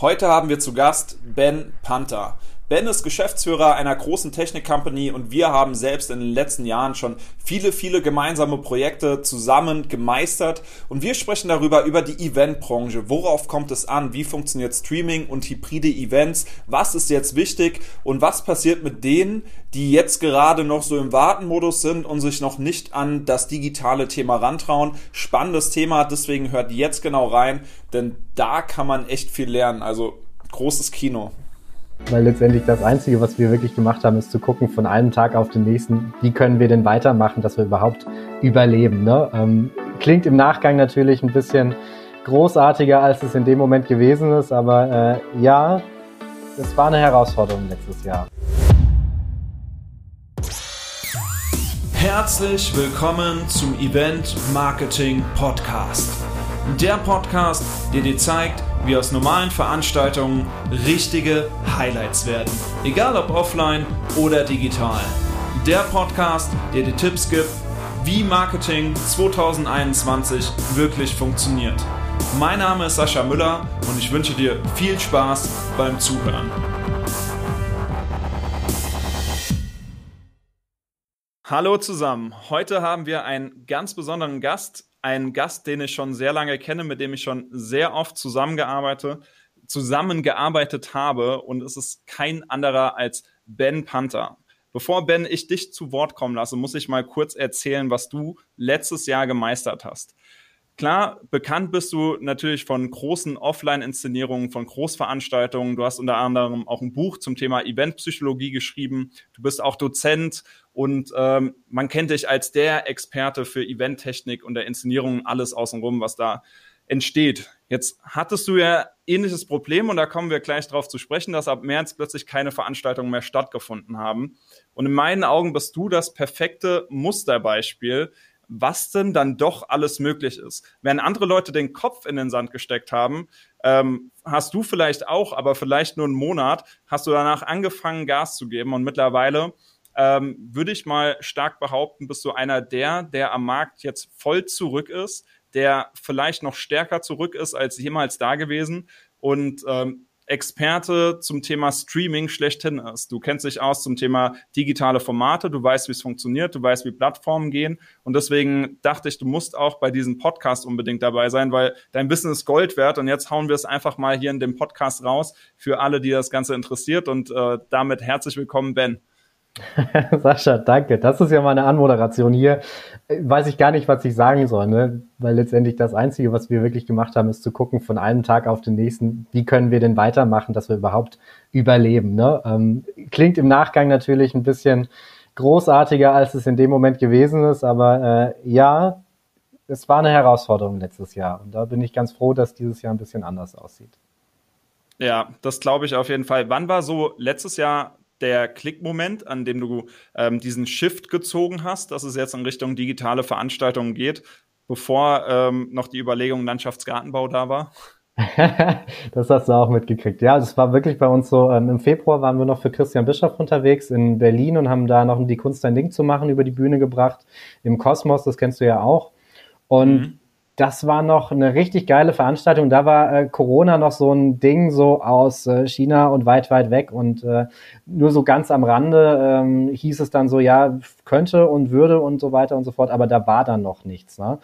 Heute haben wir zu Gast Ben Panther. Ben ist Geschäftsführer einer großen Technik-Company und wir haben selbst in den letzten Jahren schon viele, viele gemeinsame Projekte zusammen gemeistert und wir sprechen darüber, über die Eventbranche. Worauf kommt es an? Wie funktioniert Streaming und hybride Events? Was ist jetzt wichtig und was passiert mit denen, die jetzt gerade noch so im Wartenmodus sind und sich noch nicht an das digitale Thema rantrauen? Spannendes Thema, deswegen hört jetzt genau rein, denn da kann man echt viel lernen. Also großes Kino. Weil letztendlich das Einzige, was wir wirklich gemacht haben, ist zu gucken von einem Tag auf den nächsten, wie können wir denn weitermachen, dass wir überhaupt überleben. Ne? Ähm, klingt im Nachgang natürlich ein bisschen großartiger, als es in dem Moment gewesen ist, aber äh, ja, es war eine Herausforderung letztes Jahr. Herzlich willkommen zum Event Marketing Podcast. Der Podcast, der dir zeigt, wie aus normalen Veranstaltungen richtige Highlights werden. Egal ob offline oder digital. Der Podcast, der dir Tipps gibt, wie Marketing 2021 wirklich funktioniert. Mein Name ist Sascha Müller und ich wünsche dir viel Spaß beim Zuhören. Hallo zusammen. Heute haben wir einen ganz besonderen Gast einen Gast, den ich schon sehr lange kenne, mit dem ich schon sehr oft zusammengearbeitet, zusammengearbeitet habe und es ist kein anderer als Ben Panther. Bevor Ben ich dich zu Wort kommen lasse, muss ich mal kurz erzählen, was du letztes Jahr gemeistert hast. Klar, bekannt bist du natürlich von großen Offline-Inszenierungen, von Großveranstaltungen. Du hast unter anderem auch ein Buch zum Thema Eventpsychologie geschrieben. Du bist auch Dozent und ähm, man kennt dich als der Experte für Eventtechnik und der Inszenierung, alles außenrum, was da entsteht. Jetzt hattest du ja ähnliches Problem und da kommen wir gleich drauf zu sprechen, dass ab März plötzlich keine Veranstaltungen mehr stattgefunden haben. Und in meinen Augen bist du das perfekte Musterbeispiel, was denn dann doch alles möglich ist. Während andere Leute den Kopf in den Sand gesteckt haben, ähm, hast du vielleicht auch, aber vielleicht nur einen Monat, hast du danach angefangen, Gas zu geben und mittlerweile ähm, würde ich mal stark behaupten, bist du einer der, der am Markt jetzt voll zurück ist, der vielleicht noch stärker zurück ist als jemals da gewesen und ähm, Experte zum Thema Streaming schlechthin ist. Du kennst dich aus zum Thema digitale Formate, du weißt, wie es funktioniert, du weißt, wie Plattformen gehen. Und deswegen dachte ich, du musst auch bei diesem Podcast unbedingt dabei sein, weil dein Wissen ist Gold wert. Und jetzt hauen wir es einfach mal hier in dem Podcast raus für alle, die das Ganze interessiert. Und äh, damit herzlich willkommen, Ben. Sascha, danke. Das ist ja mal eine Anmoderation hier. Weiß ich gar nicht, was ich sagen soll, ne? weil letztendlich das Einzige, was wir wirklich gemacht haben, ist zu gucken von einem Tag auf den nächsten, wie können wir denn weitermachen, dass wir überhaupt überleben. Ne? Ähm, klingt im Nachgang natürlich ein bisschen großartiger, als es in dem Moment gewesen ist, aber äh, ja, es war eine Herausforderung letztes Jahr und da bin ich ganz froh, dass dieses Jahr ein bisschen anders aussieht. Ja, das glaube ich auf jeden Fall. Wann war so letztes Jahr der Klickmoment, an dem du ähm, diesen Shift gezogen hast, dass es jetzt in Richtung digitale Veranstaltungen geht, bevor ähm, noch die Überlegung Landschaftsgartenbau da war? das hast du auch mitgekriegt. Ja, das war wirklich bei uns so. Ähm, Im Februar waren wir noch für Christian Bischoff unterwegs in Berlin und haben da noch die Kunst ein Ding zu machen über die Bühne gebracht. Im Kosmos, das kennst du ja auch. Und mhm das war noch eine richtig geile Veranstaltung. Da war äh, Corona noch so ein Ding so aus äh, China und weit, weit weg und äh, nur so ganz am Rande ähm, hieß es dann so, ja, könnte und würde und so weiter und so fort, aber da war dann noch nichts. Ne?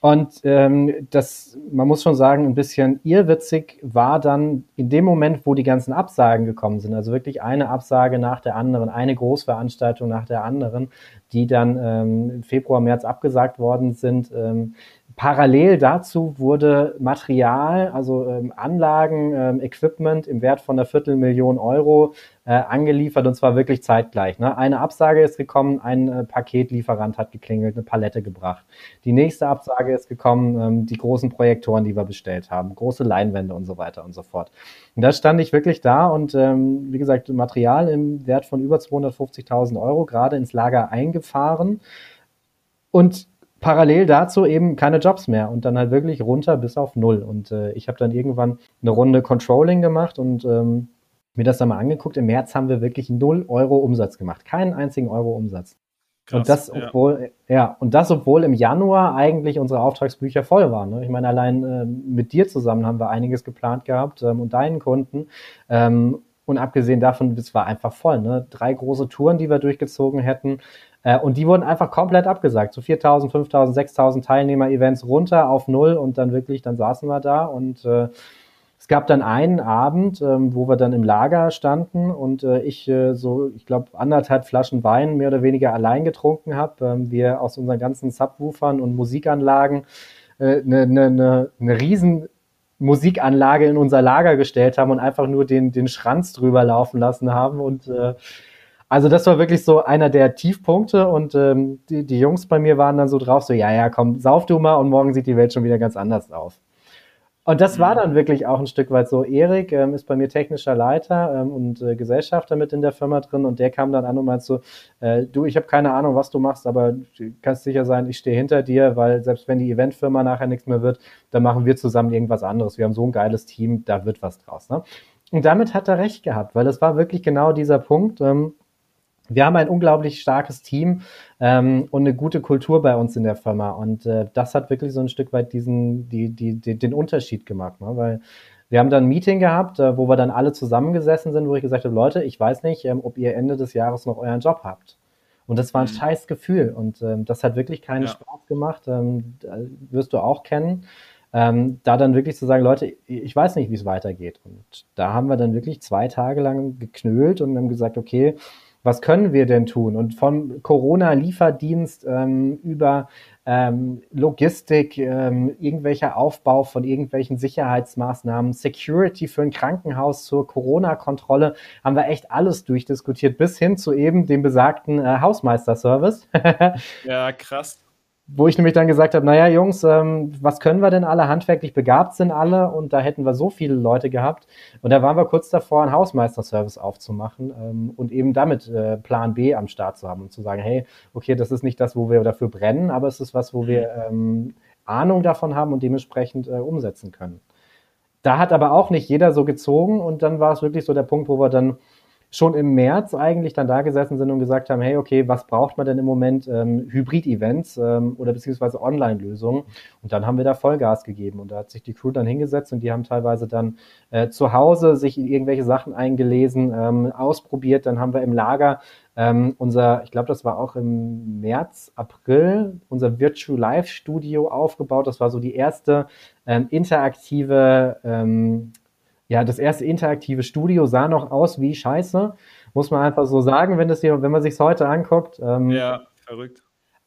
Und ähm, das, man muss schon sagen, ein bisschen irrwitzig war dann in dem Moment, wo die ganzen Absagen gekommen sind, also wirklich eine Absage nach der anderen, eine Großveranstaltung nach der anderen, die dann ähm, Februar, März abgesagt worden sind. Ähm, Parallel dazu wurde Material, also ähm, Anlagen, ähm, Equipment im Wert von einer Viertelmillion Euro äh, angeliefert und zwar wirklich zeitgleich. Ne? Eine Absage ist gekommen, ein äh, Paketlieferant hat geklingelt, eine Palette gebracht. Die nächste Absage ist gekommen, ähm, die großen Projektoren, die wir bestellt haben, große Leinwände und so weiter und so fort. Und da stand ich wirklich da und ähm, wie gesagt, Material im Wert von über 250.000 Euro gerade ins Lager eingefahren. Und parallel dazu eben keine Jobs mehr und dann halt wirklich runter bis auf null. Und äh, ich habe dann irgendwann eine Runde Controlling gemacht und ähm, mir das dann mal angeguckt. Im März haben wir wirklich null Euro Umsatz gemacht. Keinen einzigen Euro Umsatz. Krass, und das, obwohl, ja. ja. und das, obwohl im Januar eigentlich unsere Auftragsbücher voll waren. Ne? Ich meine, allein äh, mit dir zusammen haben wir einiges geplant gehabt ähm, und deinen Kunden. Ähm, und abgesehen davon, es war einfach voll. Ne? Drei große Touren, die wir durchgezogen hätten. Äh, und die wurden einfach komplett abgesagt. So 4.000, 5.000, 6.000 Teilnehmer-Events runter auf Null und dann wirklich, dann saßen wir da und äh, es gab dann einen Abend, ähm, wo wir dann im Lager standen und äh, ich äh, so, ich glaube, anderthalb Flaschen Wein mehr oder weniger allein getrunken habe. Ähm, wir aus unseren ganzen Subwoofern und Musikanlagen eine äh, ne, ne, ne, ne riesen Musikanlage in unser Lager gestellt haben und einfach nur den, den Schranz drüber laufen lassen haben. Und äh, also das war wirklich so einer der Tiefpunkte und ähm, die, die Jungs bei mir waren dann so drauf, so, ja, ja, komm, sauf du mal und morgen sieht die Welt schon wieder ganz anders aus. Und das war mhm. dann wirklich auch ein Stück weit so. Erik ähm, ist bei mir technischer Leiter ähm, und äh, Gesellschafter mit in der Firma drin und der kam dann an und meinte so, äh, du, ich habe keine Ahnung, was du machst, aber du kannst sicher sein, ich stehe hinter dir, weil selbst wenn die Eventfirma nachher nichts mehr wird, dann machen wir zusammen irgendwas anderes. Wir haben so ein geiles Team, da wird was draus. Ne? Und damit hat er recht gehabt, weil das war wirklich genau dieser Punkt. Ähm, wir haben ein unglaublich starkes Team ähm, und eine gute Kultur bei uns in der Firma. Und äh, das hat wirklich so ein Stück weit diesen, die, die, die, den Unterschied gemacht. Ne? Weil wir haben dann ein Meeting gehabt, äh, wo wir dann alle zusammengesessen sind, wo ich gesagt habe, Leute, ich weiß nicht, ähm, ob ihr Ende des Jahres noch euren Job habt. Und das war ein mhm. scheiß Gefühl. Und ähm, das hat wirklich keinen ja. Spaß gemacht. Ähm, wirst du auch kennen. Ähm, da dann wirklich zu sagen, Leute, ich weiß nicht, wie es weitergeht. Und da haben wir dann wirklich zwei Tage lang geknölt und haben gesagt, okay, was können wir denn tun? Und vom Corona-Lieferdienst ähm, über ähm, Logistik, ähm, irgendwelcher Aufbau von irgendwelchen Sicherheitsmaßnahmen, Security für ein Krankenhaus zur Corona-Kontrolle, haben wir echt alles durchdiskutiert, bis hin zu eben dem besagten äh, Hausmeister-Service. ja, krass wo ich nämlich dann gesagt habe, naja, Jungs, ähm, was können wir denn alle? Handwerklich begabt sind alle und da hätten wir so viele Leute gehabt. Und da waren wir kurz davor, einen Hausmeisterservice aufzumachen ähm, und eben damit äh, Plan B am Start zu haben und zu sagen, hey, okay, das ist nicht das, wo wir dafür brennen, aber es ist was, wo wir ähm, Ahnung davon haben und dementsprechend äh, umsetzen können. Da hat aber auch nicht jeder so gezogen und dann war es wirklich so der Punkt, wo wir dann schon im März eigentlich dann da gesessen sind und gesagt haben, hey, okay, was braucht man denn im Moment? Ähm, Hybrid-Events ähm, oder beziehungsweise Online-Lösungen. Und dann haben wir da Vollgas gegeben. Und da hat sich die Crew dann hingesetzt und die haben teilweise dann äh, zu Hause sich irgendwelche Sachen eingelesen, ähm, ausprobiert. Dann haben wir im Lager ähm, unser, ich glaube, das war auch im März, April, unser Virtual Live Studio aufgebaut. Das war so die erste ähm, interaktive ähm, ja, das erste interaktive Studio sah noch aus wie Scheiße, muss man einfach so sagen, wenn, das hier, wenn man sich heute anguckt. Ähm, ja, verrückt.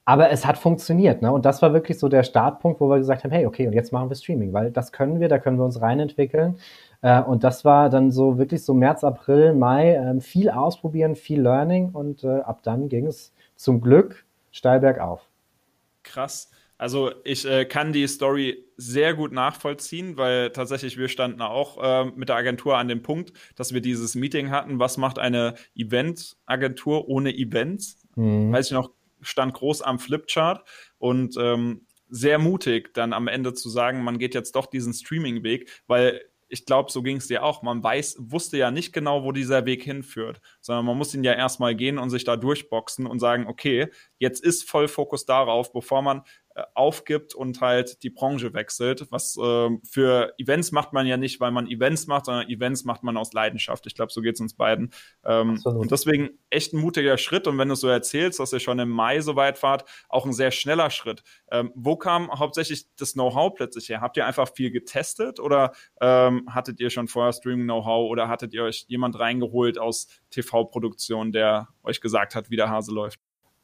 Aber es hat funktioniert, ne? Und das war wirklich so der Startpunkt, wo wir gesagt haben, hey, okay, und jetzt machen wir Streaming, weil das können wir, da können wir uns reinentwickeln. Äh, und das war dann so wirklich so März, April, Mai, äh, viel ausprobieren, viel Learning und äh, ab dann ging es zum Glück steil bergauf. Krass. Also ich äh, kann die Story sehr gut nachvollziehen, weil tatsächlich wir standen auch äh, mit der Agentur an dem Punkt, dass wir dieses Meeting hatten. Was macht eine Event-Agentur ohne Events? Mhm. Weiß ich noch, stand groß am Flipchart und ähm, sehr mutig, dann am Ende zu sagen, man geht jetzt doch diesen Streaming-Weg, weil ich glaube, so ging es dir auch. Man weiß, wusste ja nicht genau, wo dieser Weg hinführt, sondern man muss ihn ja erstmal gehen und sich da durchboxen und sagen, okay, jetzt ist voll Fokus darauf, bevor man aufgibt und halt die Branche wechselt. Was äh, für Events macht man ja nicht, weil man Events macht, sondern Events macht man aus Leidenschaft. Ich glaube, so geht es uns beiden. Ähm, und deswegen echt ein mutiger Schritt. Und wenn du so erzählst, dass ihr schon im Mai so weit wart, auch ein sehr schneller Schritt. Ähm, wo kam hauptsächlich das Know-how plötzlich her? Habt ihr einfach viel getestet oder ähm, hattet ihr schon vorher Streaming-Know-how oder hattet ihr euch jemand reingeholt aus TV-Produktion, der euch gesagt hat, wie der Hase läuft?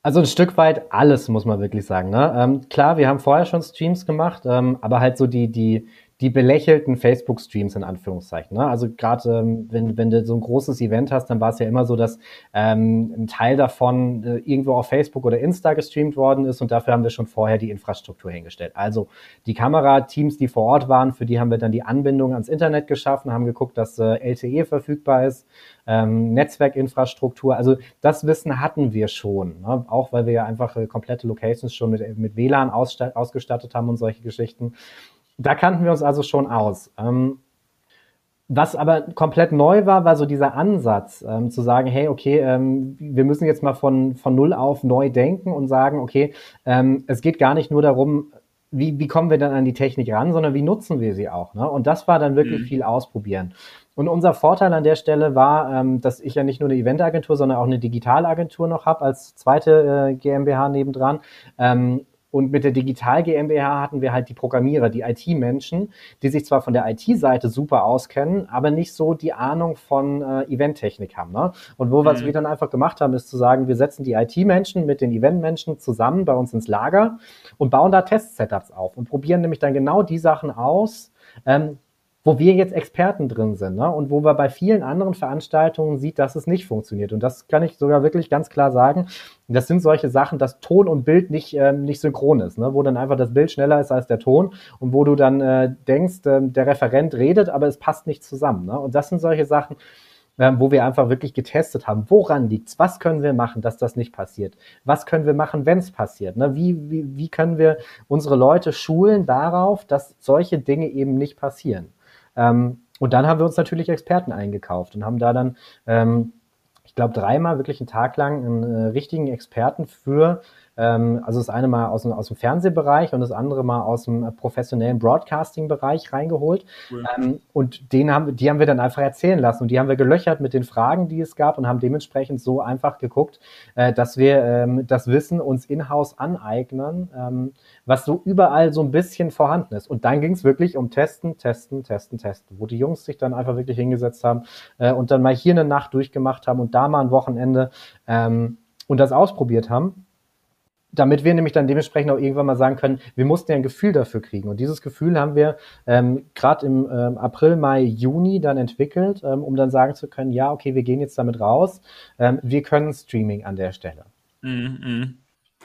Also ein Stück weit alles, muss man wirklich sagen. Ne? Ähm, klar, wir haben vorher schon Streams gemacht, ähm, aber halt so die, die, die belächelten Facebook-Streams in Anführungszeichen. Ne? Also gerade ähm, wenn, wenn du so ein großes Event hast, dann war es ja immer so, dass ähm, ein Teil davon äh, irgendwo auf Facebook oder Insta gestreamt worden ist und dafür haben wir schon vorher die Infrastruktur hingestellt. Also die Kamerateams, die vor Ort waren, für die haben wir dann die Anbindung ans Internet geschaffen, haben geguckt, dass äh, LTE verfügbar ist, ähm, Netzwerkinfrastruktur. Also das Wissen hatten wir schon, ne? auch weil wir ja einfach äh, komplette Locations schon mit, mit WLAN ausgestattet haben und solche Geschichten. Da kannten wir uns also schon aus. Ähm, was aber komplett neu war, war so dieser Ansatz, ähm, zu sagen, hey, okay, ähm, wir müssen jetzt mal von, von null auf neu denken und sagen, okay, ähm, es geht gar nicht nur darum, wie, wie kommen wir dann an die Technik ran, sondern wie nutzen wir sie auch. Ne? Und das war dann wirklich mhm. viel ausprobieren. Und unser Vorteil an der Stelle war, ähm, dass ich ja nicht nur eine Eventagentur, sondern auch eine Digitalagentur noch habe als zweite äh, GmbH nebendran. Und mit der Digital GmbH hatten wir halt die Programmierer, die IT-Menschen, die sich zwar von der IT-Seite super auskennen, aber nicht so die Ahnung von äh, Eventtechnik haben. Ne? Und wo mhm. was wir dann einfach gemacht haben, ist zu sagen, wir setzen die IT-Menschen mit den Event-Menschen zusammen bei uns ins Lager und bauen da Test-Setups auf und probieren nämlich dann genau die Sachen aus, ähm, wo wir jetzt Experten drin sind ne? und wo wir bei vielen anderen Veranstaltungen sieht, dass es nicht funktioniert. Und das kann ich sogar wirklich ganz klar sagen. Das sind solche Sachen, dass Ton und Bild nicht, ähm, nicht synchron ist, ne? wo dann einfach das Bild schneller ist als der Ton und wo du dann äh, denkst, äh, der Referent redet, aber es passt nicht zusammen. Ne? Und das sind solche Sachen, ähm, wo wir einfach wirklich getestet haben, woran liegt's, was können wir machen, dass das nicht passiert, was können wir machen, wenn es passiert, ne? wie, wie, wie können wir unsere Leute schulen darauf, dass solche Dinge eben nicht passieren. Ähm, und dann haben wir uns natürlich Experten eingekauft und haben da dann, ähm, ich glaube, dreimal wirklich einen Tag lang einen äh, richtigen Experten für ähm, also das eine mal aus dem, aus dem Fernsehbereich und das andere mal aus dem professionellen Broadcasting-Bereich reingeholt. Cool. Ähm, und den haben, die haben wir dann einfach erzählen lassen und die haben wir gelöchert mit den Fragen, die es gab und haben dementsprechend so einfach geguckt, äh, dass wir ähm, das Wissen uns in-house aneignen, ähm, was so überall so ein bisschen vorhanden ist. Und dann ging es wirklich um Testen, Testen, Testen, Testen, wo die Jungs sich dann einfach wirklich hingesetzt haben äh, und dann mal hier eine Nacht durchgemacht haben und da mal ein Wochenende ähm, und das ausprobiert haben damit wir nämlich dann dementsprechend auch irgendwann mal sagen können, wir mussten ja ein Gefühl dafür kriegen. Und dieses Gefühl haben wir ähm, gerade im ähm, April, Mai, Juni dann entwickelt, ähm, um dann sagen zu können, ja, okay, wir gehen jetzt damit raus. Ähm, wir können Streaming an der Stelle. Mm -hmm.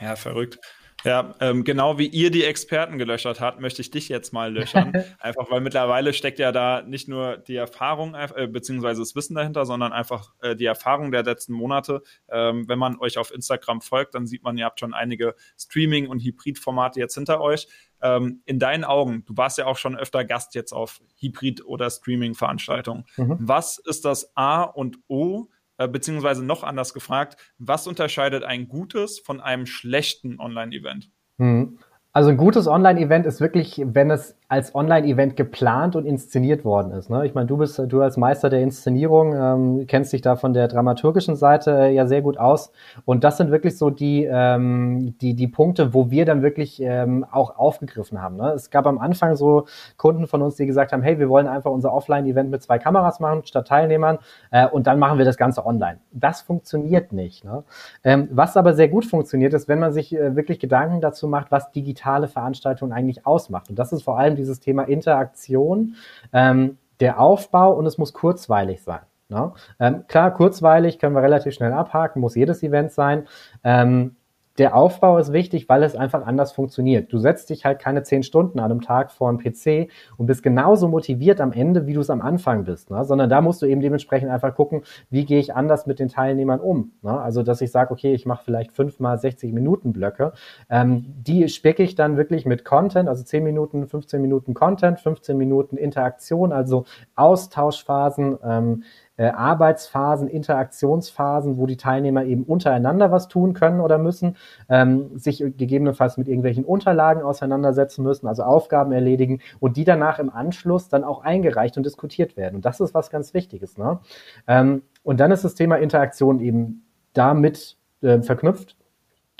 Ja, verrückt. Ja, ähm, genau wie ihr die Experten gelöchert habt, möchte ich dich jetzt mal löchern. einfach weil mittlerweile steckt ja da nicht nur die Erfahrung äh, beziehungsweise das Wissen dahinter, sondern einfach äh, die Erfahrung der letzten Monate. Ähm, wenn man euch auf Instagram folgt, dann sieht man, ihr habt schon einige Streaming- und Hybrid-Formate jetzt hinter euch. Ähm, in deinen Augen, du warst ja auch schon öfter Gast jetzt auf Hybrid- oder Streaming-Veranstaltungen. Mhm. Was ist das A und O äh, beziehungsweise noch anders gefragt, was unterscheidet ein gutes von einem schlechten Online-Event? Hm. Also ein gutes Online-Event ist wirklich, wenn es als Online-Event geplant und inszeniert worden ist. Ne? Ich meine, du bist du als Meister der Inszenierung ähm, kennst dich da von der dramaturgischen Seite äh, ja sehr gut aus. Und das sind wirklich so die ähm, die die Punkte, wo wir dann wirklich ähm, auch aufgegriffen haben. Ne? Es gab am Anfang so Kunden von uns, die gesagt haben, hey, wir wollen einfach unser Offline-Event mit zwei Kameras machen statt Teilnehmern äh, und dann machen wir das Ganze online. Das funktioniert nicht. Ne? Ähm, was aber sehr gut funktioniert, ist, wenn man sich äh, wirklich Gedanken dazu macht, was digitale Veranstaltungen eigentlich ausmacht. Und das ist vor allem dieses Thema Interaktion, ähm, der Aufbau und es muss kurzweilig sein. Ne? Ähm, klar, kurzweilig können wir relativ schnell abhaken, muss jedes Event sein. Ähm, der Aufbau ist wichtig, weil es einfach anders funktioniert. Du setzt dich halt keine zehn Stunden an einem Tag vor einen PC und bist genauso motiviert am Ende, wie du es am Anfang bist, ne? sondern da musst du eben dementsprechend einfach gucken, wie gehe ich anders mit den Teilnehmern um. Ne? Also, dass ich sage, okay, ich mache vielleicht fünfmal 60 Minuten Blöcke. Ähm, die spicke ich dann wirklich mit Content, also 10 Minuten, 15 Minuten Content, 15 Minuten Interaktion, also Austauschphasen, ähm, äh, Arbeitsphasen, Interaktionsphasen, wo die Teilnehmer eben untereinander was tun können oder müssen, ähm, sich gegebenenfalls mit irgendwelchen Unterlagen auseinandersetzen müssen, also Aufgaben erledigen und die danach im Anschluss dann auch eingereicht und diskutiert werden. Und das ist was ganz Wichtiges. Ne? Ähm, und dann ist das Thema Interaktion eben damit äh, verknüpft.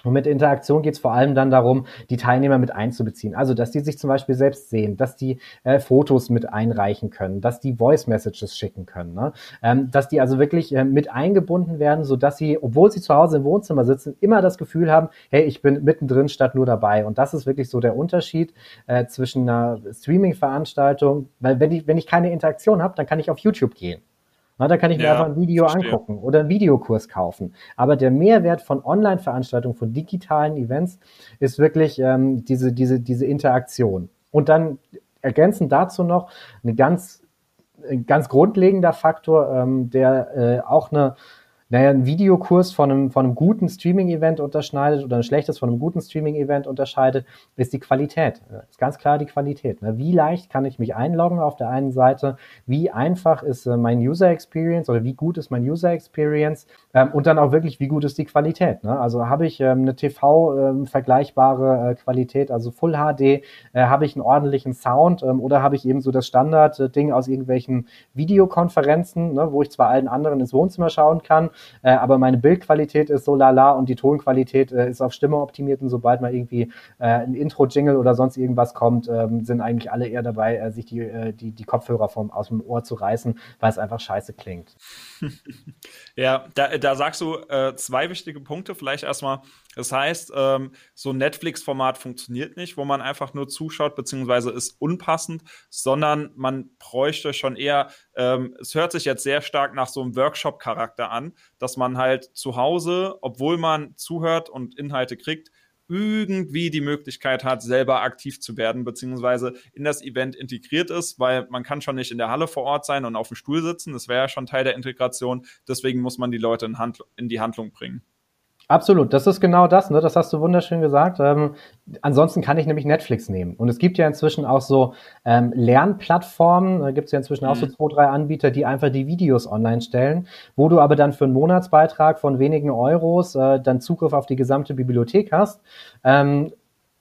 Und mit Interaktion geht es vor allem dann darum, die Teilnehmer mit einzubeziehen. Also, dass die sich zum Beispiel selbst sehen, dass die äh, Fotos mit einreichen können, dass die Voice Messages schicken können, ne? ähm, dass die also wirklich äh, mit eingebunden werden, so dass sie, obwohl sie zu Hause im Wohnzimmer sitzen, immer das Gefühl haben, hey, ich bin mittendrin statt nur dabei. Und das ist wirklich so der Unterschied äh, zwischen einer Streaming-Veranstaltung, weil wenn ich, wenn ich keine Interaktion habe, dann kann ich auf YouTube gehen. Na, da kann ich mir ja, einfach ein Video verstehe. angucken oder einen Videokurs kaufen. Aber der Mehrwert von Online-Veranstaltungen, von digitalen Events ist wirklich ähm, diese, diese, diese Interaktion. Und dann ergänzend dazu noch eine ganz, ein ganz grundlegender Faktor, ähm, der äh, auch eine naja, ein Videokurs von einem, von einem guten Streaming-Event unterscheidet oder ein schlechtes von einem guten Streaming-Event unterscheidet, ist die Qualität. Das ist ganz klar die Qualität. Ne? Wie leicht kann ich mich einloggen auf der einen Seite? Wie einfach ist äh, mein User Experience oder wie gut ist mein User Experience? Ähm, und dann auch wirklich, wie gut ist die Qualität? Ne? Also habe ich ähm, eine TV-vergleichbare äh, Qualität, also Full HD, äh, habe ich einen ordentlichen Sound ähm, oder habe ich eben so das Standard-Ding aus irgendwelchen Videokonferenzen, ne, wo ich zwar allen anderen ins Wohnzimmer schauen kann, äh, aber meine Bildqualität ist so lala und die Tonqualität äh, ist auf Stimme optimiert und sobald mal irgendwie äh, ein Intro-Jingle oder sonst irgendwas kommt, ähm, sind eigentlich alle eher dabei, äh, sich die, äh, die, die Kopfhörer vom, aus dem Ohr zu reißen, weil es einfach scheiße klingt. ja, da, da sagst du äh, zwei wichtige Punkte. Vielleicht erstmal, das heißt, ähm, so ein Netflix-Format funktioniert nicht, wo man einfach nur zuschaut, beziehungsweise ist unpassend, sondern man bräuchte schon eher, ähm, es hört sich jetzt sehr stark nach so einem Workshop-Charakter an, dass man halt zu Hause, obwohl man zuhört und Inhalte kriegt, irgendwie die Möglichkeit hat, selber aktiv zu werden, beziehungsweise in das Event integriert ist, weil man kann schon nicht in der Halle vor Ort sein und auf dem Stuhl sitzen. Das wäre ja schon Teil der Integration. Deswegen muss man die Leute in, Hand in die Handlung bringen. Absolut, das ist genau das, ne? das hast du wunderschön gesagt. Ähm, ansonsten kann ich nämlich Netflix nehmen. Und es gibt ja inzwischen auch so ähm, Lernplattformen, da gibt es ja inzwischen mhm. auch so mhm. zwei, drei Anbieter, die einfach die Videos online stellen, wo du aber dann für einen Monatsbeitrag von wenigen Euros äh, dann Zugriff auf die gesamte Bibliothek hast. Ähm,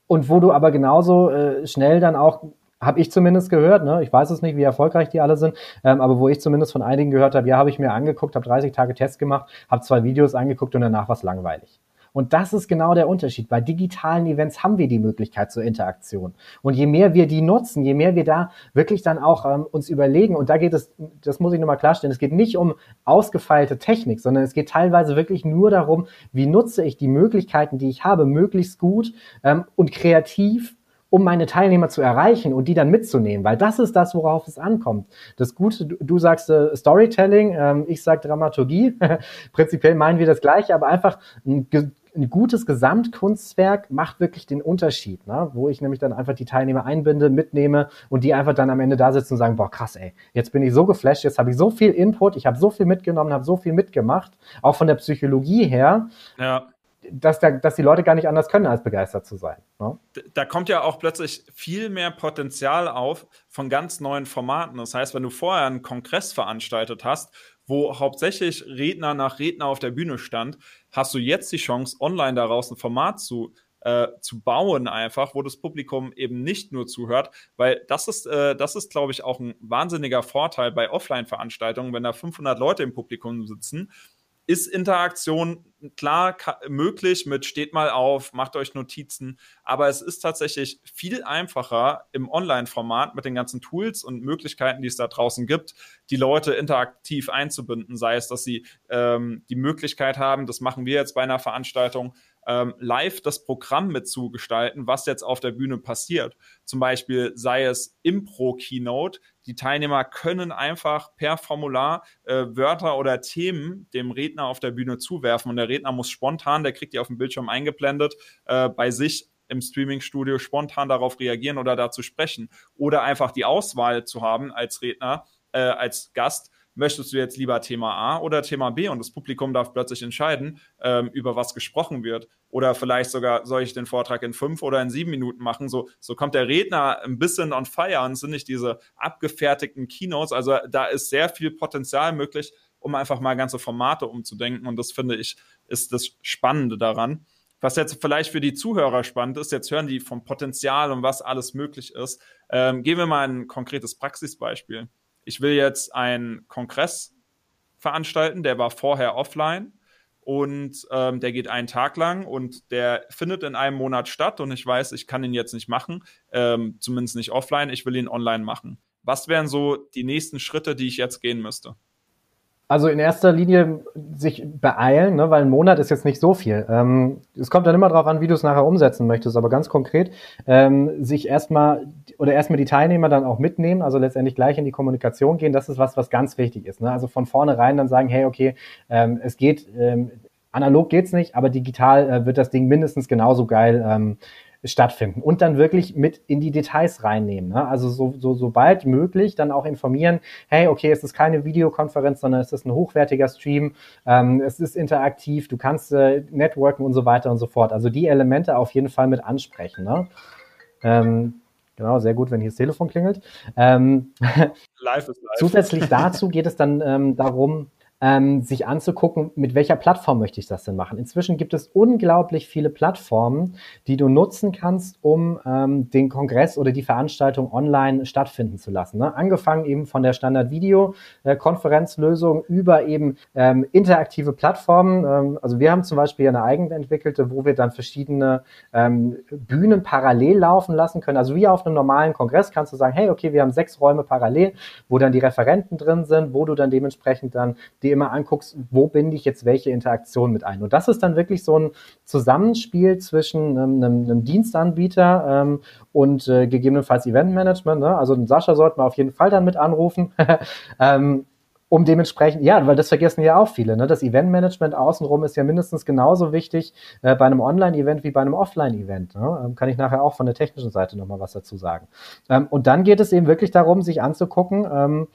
und wo du aber genauso äh, schnell dann auch habe ich zumindest gehört, ne? ich weiß es nicht, wie erfolgreich die alle sind, ähm, aber wo ich zumindest von einigen gehört habe, ja, habe ich mir angeguckt, habe 30 Tage Test gemacht, habe zwei Videos angeguckt und danach war es langweilig. Und das ist genau der Unterschied. Bei digitalen Events haben wir die Möglichkeit zur Interaktion. Und je mehr wir die nutzen, je mehr wir da wirklich dann auch ähm, uns überlegen, und da geht es, das muss ich nochmal klarstellen, es geht nicht um ausgefeilte Technik, sondern es geht teilweise wirklich nur darum, wie nutze ich die Möglichkeiten, die ich habe, möglichst gut ähm, und kreativ um meine Teilnehmer zu erreichen und die dann mitzunehmen, weil das ist das, worauf es ankommt. Das Gute, du, du sagst äh, Storytelling, ähm, ich sag Dramaturgie. Prinzipiell meinen wir das Gleiche, aber einfach ein, ein gutes Gesamtkunstwerk macht wirklich den Unterschied, ne? wo ich nämlich dann einfach die Teilnehmer einbinde, mitnehme und die einfach dann am Ende da sitzen und sagen, boah krass, ey, jetzt bin ich so geflasht, jetzt habe ich so viel Input, ich habe so viel mitgenommen, habe so viel mitgemacht, auch von der Psychologie her. Ja dass, da, dass die Leute gar nicht anders können, als begeistert zu sein. Ne? Da kommt ja auch plötzlich viel mehr Potenzial auf von ganz neuen Formaten. Das heißt, wenn du vorher einen Kongress veranstaltet hast, wo hauptsächlich Redner nach Redner auf der Bühne stand, hast du jetzt die Chance, online daraus ein Format zu äh, zu bauen einfach, wo das Publikum eben nicht nur zuhört, weil das ist, äh, das ist, glaube ich, auch ein wahnsinniger Vorteil bei Offline-Veranstaltungen, wenn da 500 Leute im Publikum sitzen ist Interaktion klar möglich mit steht mal auf, macht euch Notizen, aber es ist tatsächlich viel einfacher im Online-Format mit den ganzen Tools und Möglichkeiten, die es da draußen gibt, die Leute interaktiv einzubinden, sei es, dass sie ähm, die Möglichkeit haben, das machen wir jetzt bei einer Veranstaltung, ähm, live das Programm mitzugestalten, was jetzt auf der Bühne passiert. Zum Beispiel sei es Impro-Keynote. Die Teilnehmer können einfach per Formular äh, Wörter oder Themen dem Redner auf der Bühne zuwerfen und der Redner muss spontan, der kriegt die auf dem Bildschirm eingeblendet, äh, bei sich im Streaming-Studio spontan darauf reagieren oder dazu sprechen. Oder einfach die Auswahl zu haben als Redner, äh, als Gast, möchtest du jetzt lieber Thema A oder Thema B und das Publikum darf plötzlich entscheiden, ähm, über was gesprochen wird. Oder vielleicht sogar, soll ich den Vortrag in fünf oder in sieben Minuten machen? So, so kommt der Redner ein bisschen on fire und sind nicht diese abgefertigten Keynotes. Also da ist sehr viel Potenzial möglich, um einfach mal ganze Formate umzudenken. Und das finde ich, ist das Spannende daran. Was jetzt vielleicht für die Zuhörer spannend ist, jetzt hören die vom Potenzial und was alles möglich ist. Ähm, geben wir mal ein konkretes Praxisbeispiel ich will jetzt einen Kongress veranstalten, der war vorher offline und ähm, der geht einen Tag lang und der findet in einem Monat statt und ich weiß, ich kann ihn jetzt nicht machen, ähm, zumindest nicht offline, ich will ihn online machen. Was wären so die nächsten Schritte, die ich jetzt gehen müsste? Also in erster Linie sich beeilen, ne, weil ein Monat ist jetzt nicht so viel. Ähm, es kommt dann immer darauf an, wie du es nachher umsetzen möchtest, aber ganz konkret ähm, sich erstmal oder erstmal die Teilnehmer dann auch mitnehmen, also letztendlich gleich in die Kommunikation gehen. Das ist was, was ganz wichtig ist. Ne? Also von vornherein dann sagen, hey, okay, ähm, es geht, ähm, analog geht's nicht, aber digital äh, wird das Ding mindestens genauso geil ähm, stattfinden und dann wirklich mit in die Details reinnehmen. Ne? Also so, so, sobald möglich dann auch informieren, hey, okay, es ist keine Videokonferenz, sondern es ist ein hochwertiger Stream, ähm, es ist interaktiv, du kannst äh, networken und so weiter und so fort. Also die Elemente auf jeden Fall mit ansprechen. Ne? Ähm, Genau, sehr gut, wenn hier das Telefon klingelt. Ähm, live live. Zusätzlich dazu geht es dann ähm, darum, ähm, sich anzugucken, mit welcher Plattform möchte ich das denn machen. Inzwischen gibt es unglaublich viele Plattformen, die du nutzen kannst, um ähm, den Kongress oder die Veranstaltung online stattfinden zu lassen. Ne? Angefangen eben von der Standard-Video-Konferenzlösung über eben ähm, interaktive Plattformen. Ähm, also wir haben zum Beispiel eine eigen entwickelte, wo wir dann verschiedene ähm, Bühnen parallel laufen lassen können. Also wie auf einem normalen Kongress kannst du sagen, hey, okay, wir haben sechs Räume parallel, wo dann die Referenten drin sind, wo du dann dementsprechend dann die dir immer anguckst, wo binde ich jetzt welche Interaktion mit ein. Und das ist dann wirklich so ein Zusammenspiel zwischen einem, einem, Dienstanbieter ähm, und äh, gegebenenfalls Eventmanagement. Ne? Also Sascha sollten wir auf jeden Fall dann mit anrufen. ähm, um dementsprechend, ja, weil das vergessen ja auch viele, ne? Das Eventmanagement außenrum ist ja mindestens genauso wichtig äh, bei einem Online-Event wie bei einem Offline-Event. Ne? Ähm, kann ich nachher auch von der technischen Seite nochmal was dazu sagen. Ähm, und dann geht es eben wirklich darum, sich anzugucken, ähm,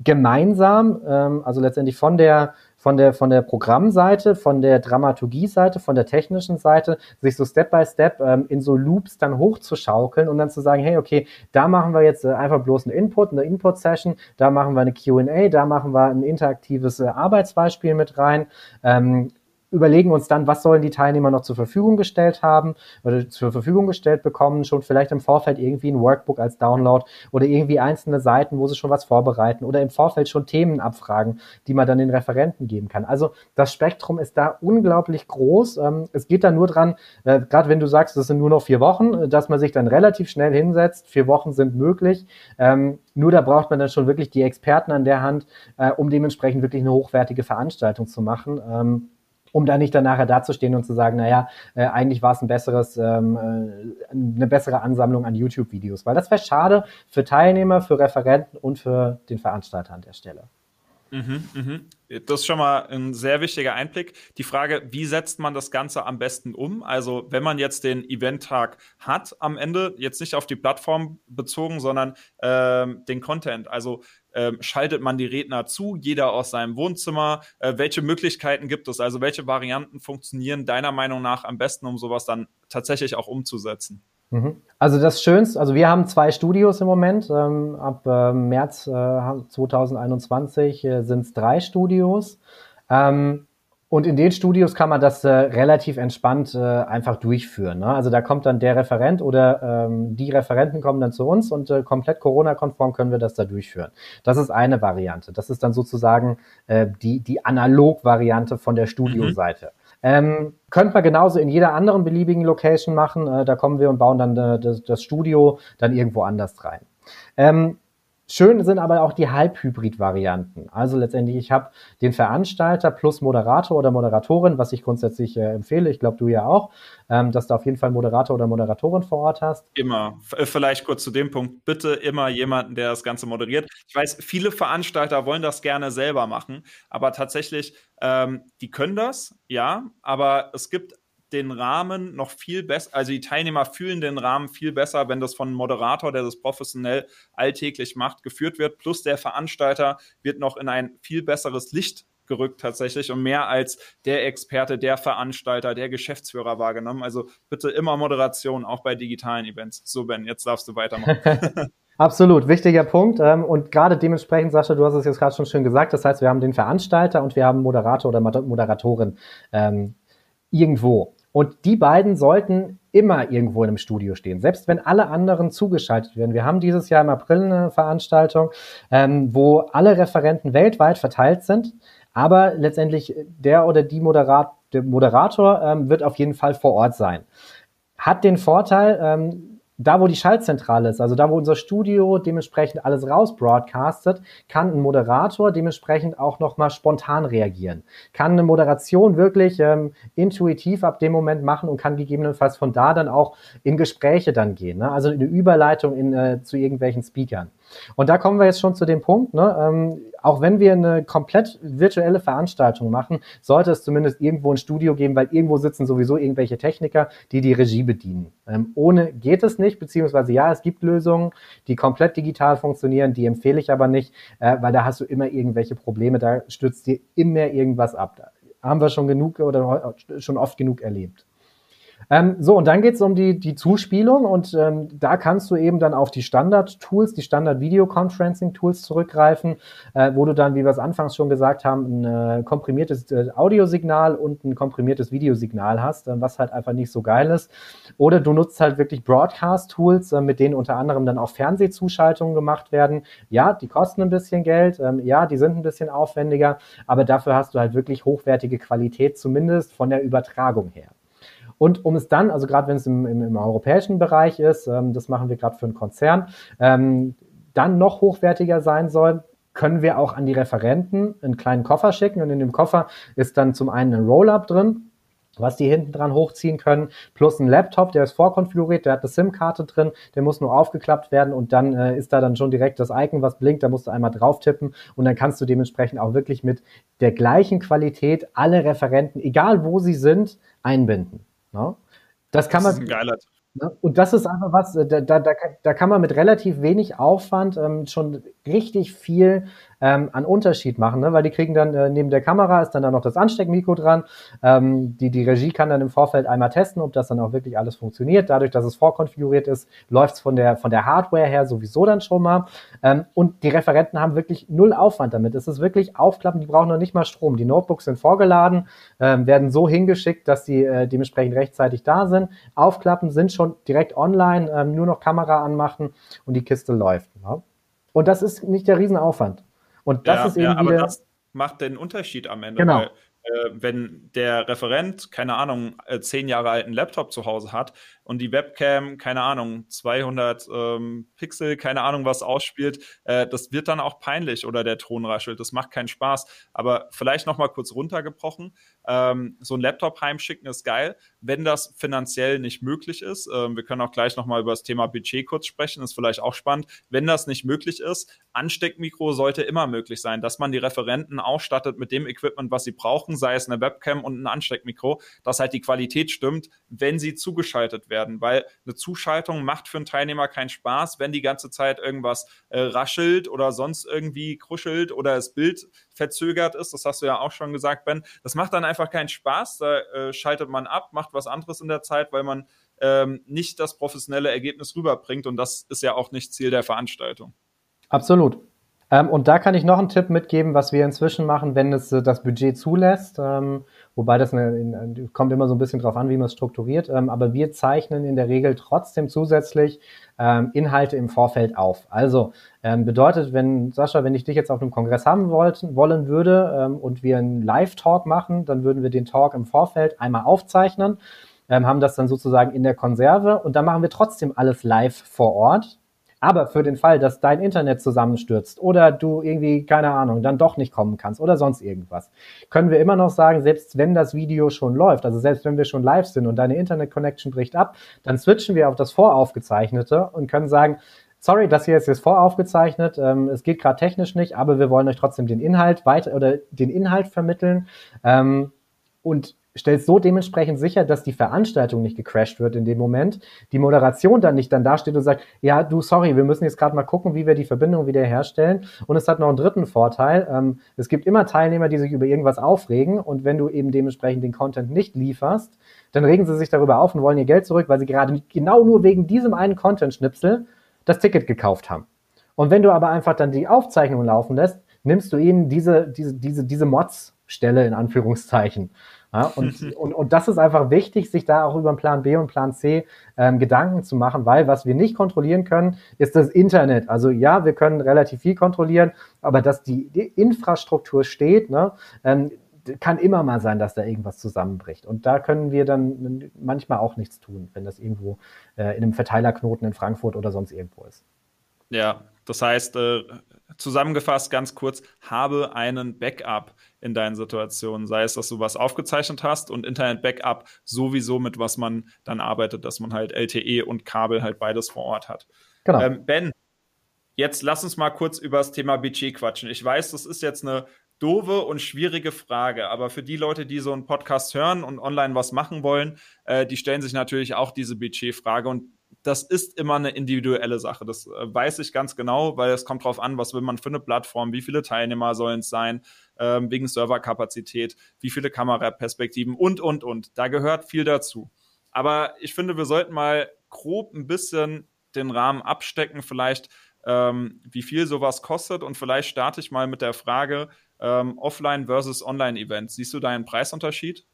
gemeinsam, ähm, also letztendlich von der von der, von der Programmseite, von der Dramaturgie-Seite, von der technischen Seite, sich so Step by Step ähm, in so Loops dann hochzuschaukeln und dann zu sagen, hey, okay, da machen wir jetzt äh, einfach bloß einen Input, eine Input-Session, da machen wir eine Q&A, da machen wir ein interaktives äh, Arbeitsbeispiel mit rein. Ähm, überlegen uns dann, was sollen die Teilnehmer noch zur Verfügung gestellt haben oder zur Verfügung gestellt bekommen, schon vielleicht im Vorfeld irgendwie ein Workbook als Download oder irgendwie einzelne Seiten, wo sie schon was vorbereiten oder im Vorfeld schon Themen abfragen, die man dann den Referenten geben kann. Also das Spektrum ist da unglaublich groß. Ähm, es geht da nur dran, äh, gerade wenn du sagst, das sind nur noch vier Wochen, dass man sich dann relativ schnell hinsetzt. Vier Wochen sind möglich. Ähm, nur da braucht man dann schon wirklich die Experten an der Hand, äh, um dementsprechend wirklich eine hochwertige Veranstaltung zu machen. Um da nicht dann nachher dazustehen und zu sagen, naja, äh, eigentlich war es ein besseres, ähm, äh, eine bessere Ansammlung an YouTube-Videos. Weil das wäre schade für Teilnehmer, für Referenten und für den Veranstalter an der Stelle. Mhm, mhm. Das ist schon mal ein sehr wichtiger Einblick. Die Frage, wie setzt man das Ganze am besten um? Also, wenn man jetzt den Eventtag hat am Ende, jetzt nicht auf die Plattform bezogen, sondern ähm, den Content. Also, ähm, schaltet man die Redner zu, jeder aus seinem Wohnzimmer? Äh, welche Möglichkeiten gibt es? Also, welche Varianten funktionieren deiner Meinung nach am besten, um sowas dann tatsächlich auch umzusetzen? Mhm. Also das Schönste, also wir haben zwei Studios im Moment. Ähm, ab äh, März äh, 2021 äh, sind es drei Studios. Ähm, und in den Studios kann man das äh, relativ entspannt äh, einfach durchführen. Ne? Also da kommt dann der Referent oder ähm, die Referenten kommen dann zu uns und äh, komplett Corona-konform können wir das da durchführen. Das ist eine Variante. Das ist dann sozusagen die, die Analog-Variante von der Studioseite. Mhm. Ähm, könnte man genauso in jeder anderen beliebigen Location machen. Äh, da kommen wir und bauen dann äh, das, das, Studio dann irgendwo anders rein. Ähm, Schön sind aber auch die Halbhybrid-Varianten. Also letztendlich, ich habe den Veranstalter plus Moderator oder Moderatorin, was ich grundsätzlich äh, empfehle. Ich glaube, du ja auch, ähm, dass du auf jeden Fall Moderator oder Moderatorin vor Ort hast. Immer. Äh, vielleicht kurz zu dem Punkt. Bitte immer jemanden, der das Ganze moderiert. Ich weiß, viele Veranstalter wollen das gerne selber machen, aber tatsächlich, ähm, die können das, ja, aber es gibt den Rahmen noch viel besser, also die Teilnehmer fühlen den Rahmen viel besser, wenn das von einem Moderator, der das professionell alltäglich macht, geführt wird. Plus der Veranstalter wird noch in ein viel besseres Licht gerückt tatsächlich und mehr als der Experte, der Veranstalter, der Geschäftsführer wahrgenommen. Also bitte immer Moderation, auch bei digitalen Events. So, Ben, jetzt darfst du weitermachen. Absolut, wichtiger Punkt. Ähm, und gerade dementsprechend, Sascha, du hast es jetzt gerade schon schön gesagt. Das heißt, wir haben den Veranstalter und wir haben Moderator oder Moderatorin ähm, irgendwo. Und die beiden sollten immer irgendwo in einem Studio stehen, selbst wenn alle anderen zugeschaltet werden. Wir haben dieses Jahr im April eine Veranstaltung, ähm, wo alle Referenten weltweit verteilt sind, aber letztendlich der oder die Moderat der Moderator ähm, wird auf jeden Fall vor Ort sein. Hat den Vorteil, ähm, da wo die Schaltzentrale ist, also da wo unser Studio dementsprechend alles raus broadcastet, kann ein Moderator dementsprechend auch nochmal spontan reagieren. Kann eine Moderation wirklich ähm, intuitiv ab dem Moment machen und kann gegebenenfalls von da dann auch in Gespräche dann gehen. Ne? Also eine Überleitung in, äh, zu irgendwelchen Speakern. Und da kommen wir jetzt schon zu dem Punkt, ne? ähm, auch wenn wir eine komplett virtuelle Veranstaltung machen, sollte es zumindest irgendwo ein Studio geben, weil irgendwo sitzen sowieso irgendwelche Techniker, die die Regie bedienen. Ähm, ohne geht es nicht, beziehungsweise ja, es gibt Lösungen, die komplett digital funktionieren, die empfehle ich aber nicht, äh, weil da hast du immer irgendwelche Probleme, da stürzt dir immer irgendwas ab. Da haben wir schon genug oder schon oft genug erlebt. Ähm, so, und dann geht es um die, die Zuspielung und ähm, da kannst du eben dann auf die Standard-Tools, die Standard-Video-Conferencing-Tools zurückgreifen, äh, wo du dann, wie wir es anfangs schon gesagt haben, ein äh, komprimiertes äh, Audiosignal und ein komprimiertes Videosignal hast, äh, was halt einfach nicht so geil ist. Oder du nutzt halt wirklich Broadcast-Tools, äh, mit denen unter anderem dann auch Fernsehzuschaltungen gemacht werden. Ja, die kosten ein bisschen Geld, ähm, ja, die sind ein bisschen aufwendiger, aber dafür hast du halt wirklich hochwertige Qualität, zumindest von der Übertragung her. Und um es dann, also gerade wenn es im, im, im, europäischen Bereich ist, ähm, das machen wir gerade für einen Konzern, ähm, dann noch hochwertiger sein soll, können wir auch an die Referenten einen kleinen Koffer schicken. Und in dem Koffer ist dann zum einen ein Roll-up drin, was die hinten dran hochziehen können, plus ein Laptop, der ist vorkonfiguriert, der hat eine SIM-Karte drin, der muss nur aufgeklappt werden und dann äh, ist da dann schon direkt das Icon, was blinkt, da musst du einmal drauf tippen und dann kannst du dementsprechend auch wirklich mit der gleichen Qualität alle Referenten, egal wo sie sind, einbinden. Ne? Das kann das man. Ist ein geiler Ne? Und das ist einfach was, äh, da, da, da kann man mit relativ wenig Aufwand ähm, schon richtig viel ähm, an Unterschied machen, ne? weil die kriegen dann äh, neben der Kamera ist dann da noch das Ansteckmikro dran. Ähm, die, die Regie kann dann im Vorfeld einmal testen, ob das dann auch wirklich alles funktioniert. Dadurch, dass es vorkonfiguriert ist, läuft es von der, von der Hardware her sowieso dann schon mal. Ähm, und die Referenten haben wirklich null Aufwand damit. Es ist wirklich aufklappen, die brauchen noch nicht mal Strom. Die Notebooks sind vorgeladen, ähm, werden so hingeschickt, dass die äh, dementsprechend rechtzeitig da sind. Aufklappen sind schon direkt online, ähm, nur noch Kamera anmachen und die Kiste läuft. Ne? Und das ist nicht der Riesenaufwand. Und das ja, ist eben ja, aber das macht den Unterschied am Ende. Genau. Weil, äh, wenn der Referent, keine Ahnung, äh, zehn Jahre alten Laptop zu Hause hat und die Webcam, keine Ahnung, 200 ähm, Pixel, keine Ahnung, was ausspielt, äh, das wird dann auch peinlich oder der Ton raschelt. Das macht keinen Spaß. Aber vielleicht noch mal kurz runtergebrochen. Ähm, so ein Laptop heimschicken ist geil, wenn das finanziell nicht möglich ist. Ähm, wir können auch gleich noch mal über das Thema Budget kurz sprechen, ist vielleicht auch spannend. Wenn das nicht möglich ist, Ansteckmikro sollte immer möglich sein, dass man die Referenten ausstattet mit dem Equipment, was sie brauchen, sei es eine Webcam und ein Ansteckmikro, dass halt die Qualität stimmt, wenn sie zugeschaltet werden, weil eine Zuschaltung macht für einen Teilnehmer keinen Spaß, wenn die ganze Zeit irgendwas äh, raschelt oder sonst irgendwie kruschelt oder das Bild verzögert ist. Das hast du ja auch schon gesagt, Ben. Das macht dann einfach keinen Spaß. Da äh, schaltet man ab, macht was anderes in der Zeit, weil man ähm, nicht das professionelle Ergebnis rüberbringt und das ist ja auch nicht Ziel der Veranstaltung. Absolut. Ähm, und da kann ich noch einen Tipp mitgeben, was wir inzwischen machen, wenn es äh, das Budget zulässt. Ähm, wobei das eine, in, kommt immer so ein bisschen drauf an, wie man es strukturiert. Ähm, aber wir zeichnen in der Regel trotzdem zusätzlich ähm, Inhalte im Vorfeld auf. Also ähm, bedeutet, wenn Sascha, wenn ich dich jetzt auf einem Kongress haben wollten, wollen würde ähm, und wir einen Live-Talk machen, dann würden wir den Talk im Vorfeld einmal aufzeichnen. haben das dann sozusagen in der Konserve und dann machen wir trotzdem alles live vor Ort. Aber für den Fall, dass dein Internet zusammenstürzt oder du irgendwie, keine Ahnung, dann doch nicht kommen kannst oder sonst irgendwas, können wir immer noch sagen, selbst wenn das Video schon läuft, also selbst wenn wir schon live sind und deine Internet-Connection bricht ab, dann switchen wir auf das Voraufgezeichnete und können sagen, sorry, das hier ist jetzt voraufgezeichnet, ähm, es geht gerade technisch nicht, aber wir wollen euch trotzdem den Inhalt weiter oder den Inhalt vermitteln. Ähm, und stellst so dementsprechend sicher, dass die Veranstaltung nicht gecrashed wird in dem Moment, die Moderation dann nicht dann dasteht und sagt, ja, du, sorry, wir müssen jetzt gerade mal gucken, wie wir die Verbindung wieder herstellen. Und es hat noch einen dritten Vorteil. Ähm, es gibt immer Teilnehmer, die sich über irgendwas aufregen und wenn du eben dementsprechend den Content nicht lieferst, dann regen sie sich darüber auf und wollen ihr Geld zurück, weil sie gerade genau nur wegen diesem einen Content-Schnipsel das Ticket gekauft haben. Und wenn du aber einfach dann die Aufzeichnung laufen lässt, nimmst du ihnen diese, diese, diese, diese Mods-Stelle in Anführungszeichen. Ja, und, und, und das ist einfach wichtig, sich da auch über Plan B und Plan C ähm, Gedanken zu machen, weil was wir nicht kontrollieren können, ist das Internet. Also ja, wir können relativ viel kontrollieren, aber dass die, die Infrastruktur steht, ne, ähm, kann immer mal sein, dass da irgendwas zusammenbricht. Und da können wir dann manchmal auch nichts tun, wenn das irgendwo äh, in einem Verteilerknoten in Frankfurt oder sonst irgendwo ist. Ja, das heißt, äh, zusammengefasst ganz kurz, habe einen Backup in deinen Situationen. Sei es, dass du was aufgezeichnet hast und Internet-Backup sowieso mit was man dann arbeitet, dass man halt LTE und Kabel halt beides vor Ort hat. Genau. Ähm, ben, Jetzt lass uns mal kurz über das Thema Budget quatschen. Ich weiß, das ist jetzt eine doofe und schwierige Frage, aber für die Leute, die so einen Podcast hören und online was machen wollen, äh, die stellen sich natürlich auch diese Budgetfrage und das ist immer eine individuelle Sache. Das äh, weiß ich ganz genau, weil es kommt darauf an, was will man für eine Plattform, wie viele Teilnehmer sollen es sein, ähm, wegen Serverkapazität, wie viele Kameraperspektiven und, und, und. Da gehört viel dazu. Aber ich finde, wir sollten mal grob ein bisschen den Rahmen abstecken, vielleicht ähm, wie viel sowas kostet und vielleicht starte ich mal mit der Frage ähm, Offline versus Online-Events. Siehst du da einen Preisunterschied?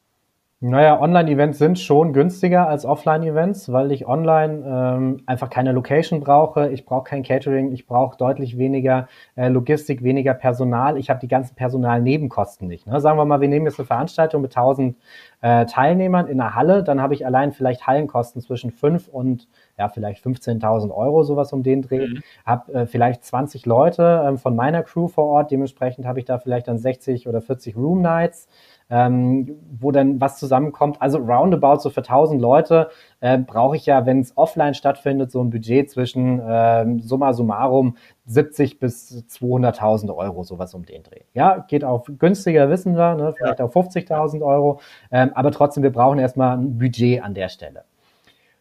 Naja, Online-Events sind schon günstiger als Offline-Events, weil ich online ähm, einfach keine Location brauche, ich brauche kein Catering, ich brauche deutlich weniger äh, Logistik, weniger Personal, ich habe die ganzen Personalnebenkosten nicht. Ne? Sagen wir mal, wir nehmen jetzt eine Veranstaltung mit 1000 äh, Teilnehmern in einer Halle, dann habe ich allein vielleicht Hallenkosten zwischen 5 und ja, vielleicht 15.000 Euro, sowas um den Dreh. Mhm. Habe äh, vielleicht 20 Leute ähm, von meiner Crew vor Ort, dementsprechend habe ich da vielleicht dann 60 oder 40 Room Nights ähm, wo dann was zusammenkommt. Also roundabout so für 1000 Leute äh, brauche ich ja, wenn es offline stattfindet, so ein Budget zwischen äh, summa summarum 70 bis 200.000 Euro, sowas um den Dreh. Ja, geht auf günstiger, wissen wir, ne? vielleicht ja. auf 50.000 Euro, ähm, aber trotzdem, wir brauchen erstmal ein Budget an der Stelle.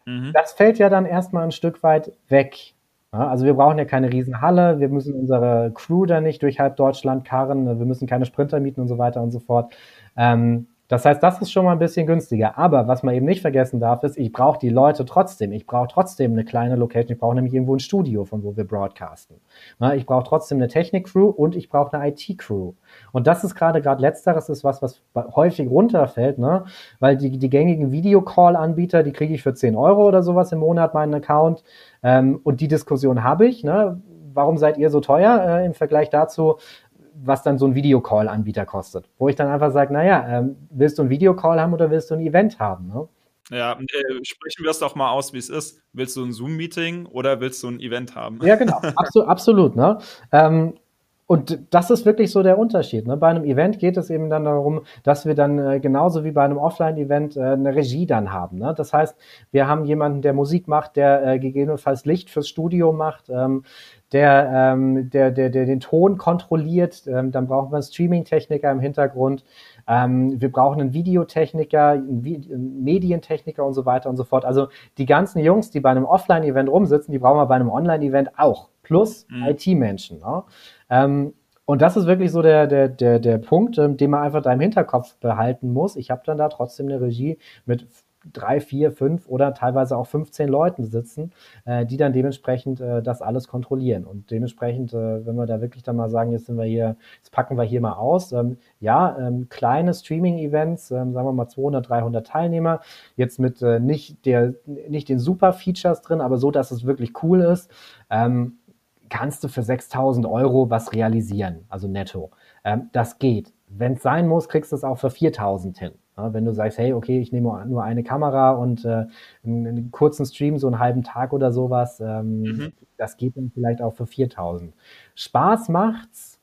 Mhm. Das fällt ja dann erstmal ein Stück weit weg. Ja, also wir brauchen ja keine Riesenhalle, wir müssen unsere Crew da nicht durch halb Deutschland karren, wir müssen keine Sprinter mieten und so weiter und so fort. Ähm, das heißt, das ist schon mal ein bisschen günstiger. Aber was man eben nicht vergessen darf, ist, ich brauche die Leute trotzdem. Ich brauche trotzdem eine kleine Location. Ich brauche nämlich irgendwo ein Studio, von wo wir broadcasten. Ich brauche trotzdem eine Technik-Crew und ich brauche eine IT-Crew. Und das ist gerade gerade letzteres ist was, was häufig runterfällt, ne? Weil die, die gängigen Videocall-Anbieter, die kriege ich für 10 Euro oder sowas im Monat meinen Account. Ähm, und die Diskussion habe ich, ne? Warum seid ihr so teuer äh, im Vergleich dazu? Was dann so ein Videocall-Anbieter kostet. Wo ich dann einfach sage, naja, ähm, willst du ein Videocall haben oder willst du ein Event haben? Ne? Ja, äh, sprechen wir es doch mal aus, wie es ist. Willst du ein Zoom-Meeting oder willst du ein Event haben? Ja, genau, absolut, absolut. Ne? Ähm, und das ist wirklich so der Unterschied. Ne? Bei einem Event geht es eben dann darum, dass wir dann äh, genauso wie bei einem Offline-Event äh, eine Regie dann haben. Ne? Das heißt, wir haben jemanden, der Musik macht, der äh, gegebenenfalls Licht fürs Studio macht, ähm, der, ähm, der, der, der den Ton kontrolliert. Ähm, dann brauchen wir einen Streaming-Techniker im Hintergrund. Ähm, wir brauchen einen Videotechniker, einen, Vi einen Medientechniker und so weiter und so fort. Also die ganzen Jungs, die bei einem Offline-Event rumsitzen, die brauchen wir bei einem Online-Event auch. Plus mhm. IT-Menschen. Ne? Ähm, und das ist wirklich so der, der, der, der Punkt, ähm, den man einfach da im Hinterkopf behalten muss. Ich habe dann da trotzdem eine Regie mit drei, vier, fünf oder teilweise auch 15 Leuten sitzen, äh, die dann dementsprechend äh, das alles kontrollieren. Und dementsprechend, äh, wenn wir da wirklich dann mal sagen, jetzt sind wir hier, jetzt packen wir hier mal aus, ähm, ja, ähm, kleine Streaming-Events, ähm, sagen wir mal 200, 300 Teilnehmer, jetzt mit äh, nicht der, nicht den Super-Features drin, aber so, dass es wirklich cool ist, ähm, kannst du für 6000 Euro was realisieren, also netto. Ähm, das geht. Wenn es sein muss, kriegst du es auch für 4000 hin. Ja, wenn du sagst, hey, okay, ich nehme nur eine Kamera und äh, einen, kurzen Stream, so einen halben Tag oder sowas, ähm, mhm. das geht dann vielleicht auch für 4000. Spaß macht's,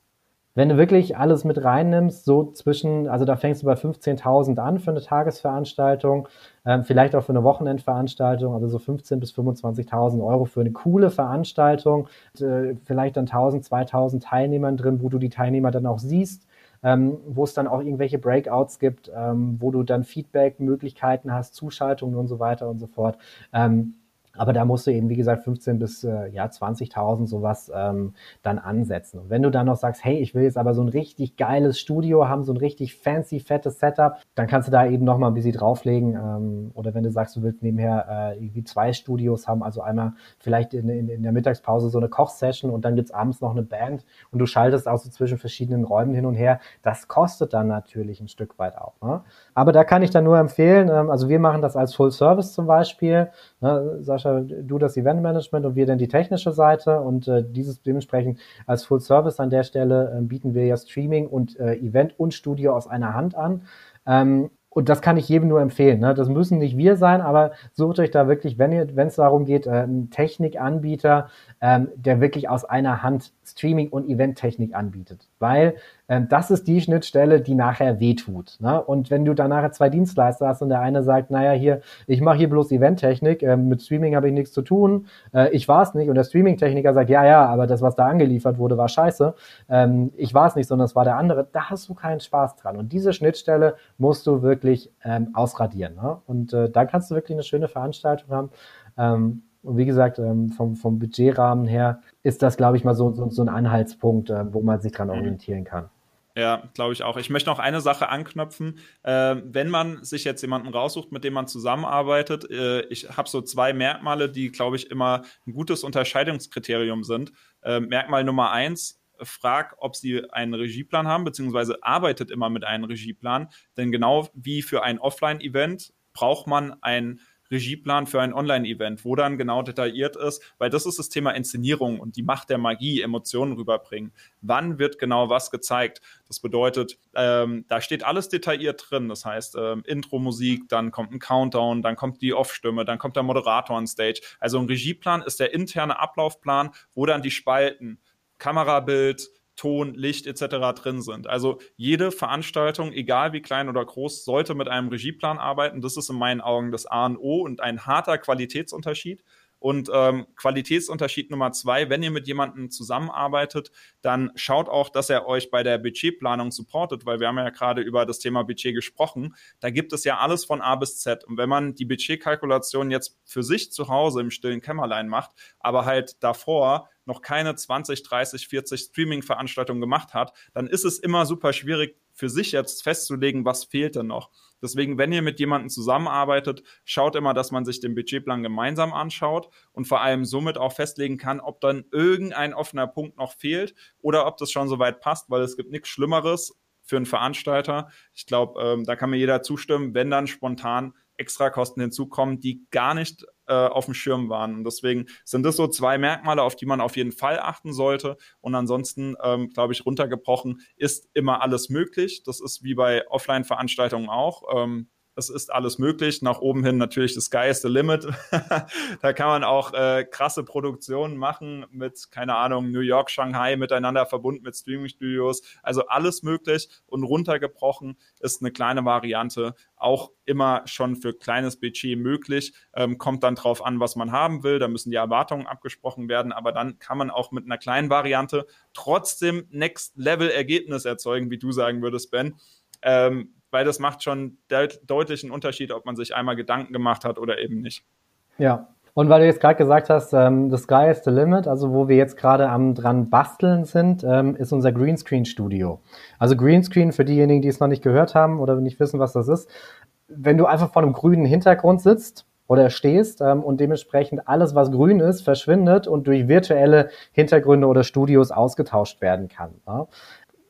wenn du wirklich alles mit reinnimmst, so zwischen, also da fängst du bei 15.000 an für eine Tagesveranstaltung, ähm, vielleicht auch für eine Wochenendveranstaltung, also so 15.000 bis 25.000 Euro für eine coole Veranstaltung, äh, vielleicht dann 1.000, 2.000 Teilnehmern drin, wo du die Teilnehmer dann auch siehst ähm, wo es dann auch irgendwelche Breakouts gibt, ähm, wo du dann Feedback-Möglichkeiten hast, Zuschaltungen und so weiter und so fort. Ähm, aber da musst du eben, wie gesagt, 15 bis äh, ja, 20.000 sowas ähm, dann ansetzen. Und wenn du dann noch sagst, hey, ich will jetzt aber so ein richtig geiles Studio haben, so ein richtig fancy, fettes Setup, dann kannst du da eben noch mal ein bisschen drauflegen. Ähm, oder wenn du sagst, du willst nebenher äh, irgendwie zwei Studios haben, also einmal vielleicht in, in, in der Mittagspause so eine Kochsession und dann gibt's abends noch eine Band und du schaltest auch so zwischen verschiedenen Räumen hin und her. Das kostet dann natürlich ein Stück weit auch. Ne? Aber da kann ich dann nur empfehlen, ähm, also wir machen das als Full Service zum Beispiel. Ne? Sascha du das Eventmanagement und wir dann die technische Seite und äh, dieses dementsprechend als Full Service an der Stelle äh, bieten wir ja Streaming und äh, Event und Studio aus einer Hand an. Ähm, und das kann ich jedem nur empfehlen. Ne? Das müssen nicht wir sein, aber sucht euch da wirklich, wenn wenn es darum geht, äh, einen Technikanbieter, ähm, der wirklich aus einer Hand Streaming und Eventtechnik anbietet. weil ähm, das ist die Schnittstelle, die nachher wehtut. Ne? Und wenn du dann nachher zwei Dienstleister hast und der eine sagt, naja, hier, ich mache hier bloß Eventtechnik, äh, mit Streaming habe ich nichts zu tun, äh, ich war es nicht. Und der Streaming-Techniker sagt, ja, ja, aber das, was da angeliefert wurde, war scheiße. Ähm, ich war es nicht, sondern es war der andere. Da hast du keinen Spaß dran. Und diese Schnittstelle musst du wirklich ähm, ausradieren. Ne? Und äh, da kannst du wirklich eine schöne Veranstaltung haben. Ähm, und wie gesagt, ähm, vom, vom Budgetrahmen her ist das, glaube ich, mal so, so, so ein Anhaltspunkt, äh, wo man sich dran mhm. orientieren kann. Ja, glaube ich auch. Ich möchte noch eine Sache anknüpfen. Äh, wenn man sich jetzt jemanden raussucht, mit dem man zusammenarbeitet, äh, ich habe so zwei Merkmale, die, glaube ich, immer ein gutes Unterscheidungskriterium sind. Äh, Merkmal Nummer eins, frag, ob sie einen Regieplan haben, beziehungsweise arbeitet immer mit einem Regieplan. Denn genau wie für ein Offline-Event braucht man ein Regieplan für ein Online-Event, wo dann genau detailliert ist, weil das ist das Thema Inszenierung und die Macht der Magie, Emotionen rüberbringen. Wann wird genau was gezeigt? Das bedeutet, ähm, da steht alles detailliert drin. Das heißt, ähm, Intro-Musik, dann kommt ein Countdown, dann kommt die Off-Stimme, dann kommt der Moderator on Stage. Also ein Regieplan ist der interne Ablaufplan, wo dann die Spalten Kamerabild, Ton, Licht etc. drin sind. Also jede Veranstaltung, egal wie klein oder groß, sollte mit einem Regieplan arbeiten. Das ist in meinen Augen das A und O und ein harter Qualitätsunterschied. Und ähm, Qualitätsunterschied Nummer zwei, wenn ihr mit jemandem zusammenarbeitet, dann schaut auch, dass er euch bei der Budgetplanung supportet, weil wir haben ja gerade über das Thema Budget gesprochen. Da gibt es ja alles von A bis Z. Und wenn man die Budgetkalkulation jetzt für sich zu Hause im stillen Kämmerlein macht, aber halt davor noch keine 20, 30, 40 Streaming-Veranstaltungen gemacht hat, dann ist es immer super schwierig für sich jetzt festzulegen, was fehlt denn noch. Deswegen, wenn ihr mit jemandem zusammenarbeitet, schaut immer, dass man sich den Budgetplan gemeinsam anschaut und vor allem somit auch festlegen kann, ob dann irgendein offener Punkt noch fehlt oder ob das schon soweit passt, weil es gibt nichts Schlimmeres für einen Veranstalter. Ich glaube, ähm, da kann mir jeder zustimmen, wenn dann spontan Extrakosten hinzukommen, die gar nicht äh, auf dem Schirm waren. Und deswegen sind das so zwei Merkmale, auf die man auf jeden Fall achten sollte. Und ansonsten, ähm, glaube ich, runtergebrochen ist immer alles möglich. Das ist wie bei Offline-Veranstaltungen auch. Ähm, es ist alles möglich. Nach oben hin natürlich the sky is the limit. da kann man auch äh, krasse Produktionen machen mit, keine Ahnung, New York, Shanghai miteinander verbunden mit Streaming-Studios. Also alles möglich und runtergebrochen ist eine kleine Variante auch immer schon für kleines Budget möglich. Ähm, kommt dann drauf an, was man haben will. Da müssen die Erwartungen abgesprochen werden. Aber dann kann man auch mit einer kleinen Variante trotzdem Next-Level-Ergebnis erzeugen, wie du sagen würdest, Ben. Ähm, weil das macht schon deut deutlichen Unterschied, ob man sich einmal Gedanken gemacht hat oder eben nicht. Ja, und weil du jetzt gerade gesagt hast, ähm, the sky is the limit, also wo wir jetzt gerade am dran basteln sind, ähm, ist unser Greenscreen Studio. Also Greenscreen für diejenigen, die es noch nicht gehört haben oder nicht wissen, was das ist. Wenn du einfach vor einem grünen Hintergrund sitzt oder stehst ähm, und dementsprechend alles, was grün ist, verschwindet und durch virtuelle Hintergründe oder Studios ausgetauscht werden kann. Ja?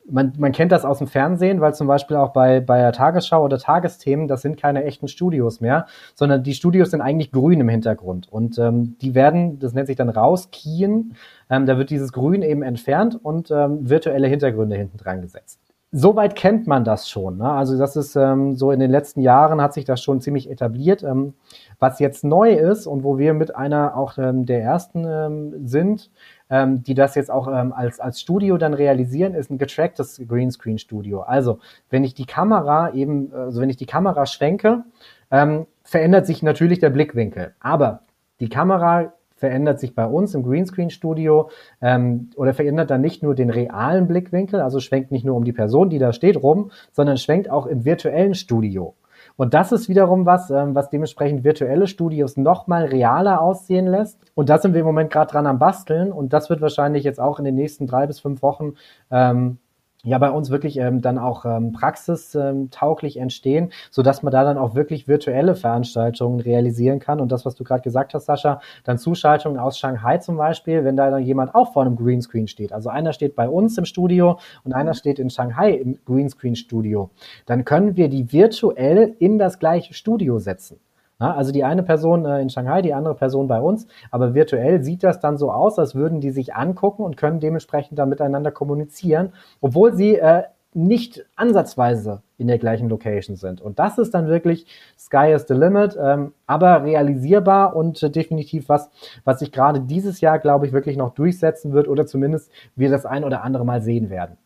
Man, man kennt das aus dem Fernsehen, weil zum Beispiel auch bei, bei der Tagesschau oder Tagesthemen, das sind keine echten Studios mehr, sondern die Studios sind eigentlich grün im Hintergrund. Und ähm, die werden, das nennt sich dann rauskien, ähm, da wird dieses Grün eben entfernt und ähm, virtuelle Hintergründe hinten dran gesetzt. Soweit kennt man das schon. Ne? Also das ist ähm, so in den letzten Jahren hat sich das schon ziemlich etabliert. Ähm, was jetzt neu ist und wo wir mit einer auch ähm, der ersten ähm, sind, ähm, die das jetzt auch ähm, als, als Studio dann realisieren, ist ein getracktes Greenscreen-Studio. Also, wenn ich die Kamera eben, also wenn ich die Kamera schwenke, ähm, verändert sich natürlich der Blickwinkel. Aber die Kamera verändert sich bei uns im Greenscreen-Studio ähm, oder verändert dann nicht nur den realen Blickwinkel, also schwenkt nicht nur um die Person, die da steht, rum, sondern schwenkt auch im virtuellen Studio. Und das ist wiederum was, ähm, was dementsprechend virtuelle Studios nochmal realer aussehen lässt. Und da sind wir im Moment gerade dran am Basteln. Und das wird wahrscheinlich jetzt auch in den nächsten drei bis fünf Wochen ähm, ja bei uns wirklich ähm, dann auch ähm, praxistauglich entstehen, so dass man da dann auch wirklich virtuelle Veranstaltungen realisieren kann. Und das, was du gerade gesagt hast, Sascha, dann Zuschaltungen aus Shanghai zum Beispiel, wenn da dann jemand auch vor einem Greenscreen steht. Also einer steht bei uns im Studio und einer steht in Shanghai im Greenscreen-Studio. Dann können wir die virtuell in das gleiche Studio setzen. Ja, also die eine Person äh, in Shanghai, die andere Person bei uns, aber virtuell sieht das dann so aus, als würden die sich angucken und können dementsprechend dann miteinander kommunizieren, obwohl sie äh, nicht ansatzweise in der gleichen Location sind. Und das ist dann wirklich Sky is the limit, ähm, aber realisierbar und äh, definitiv was, was sich gerade dieses Jahr, glaube ich, wirklich noch durchsetzen wird oder zumindest wir das ein oder andere Mal sehen werden.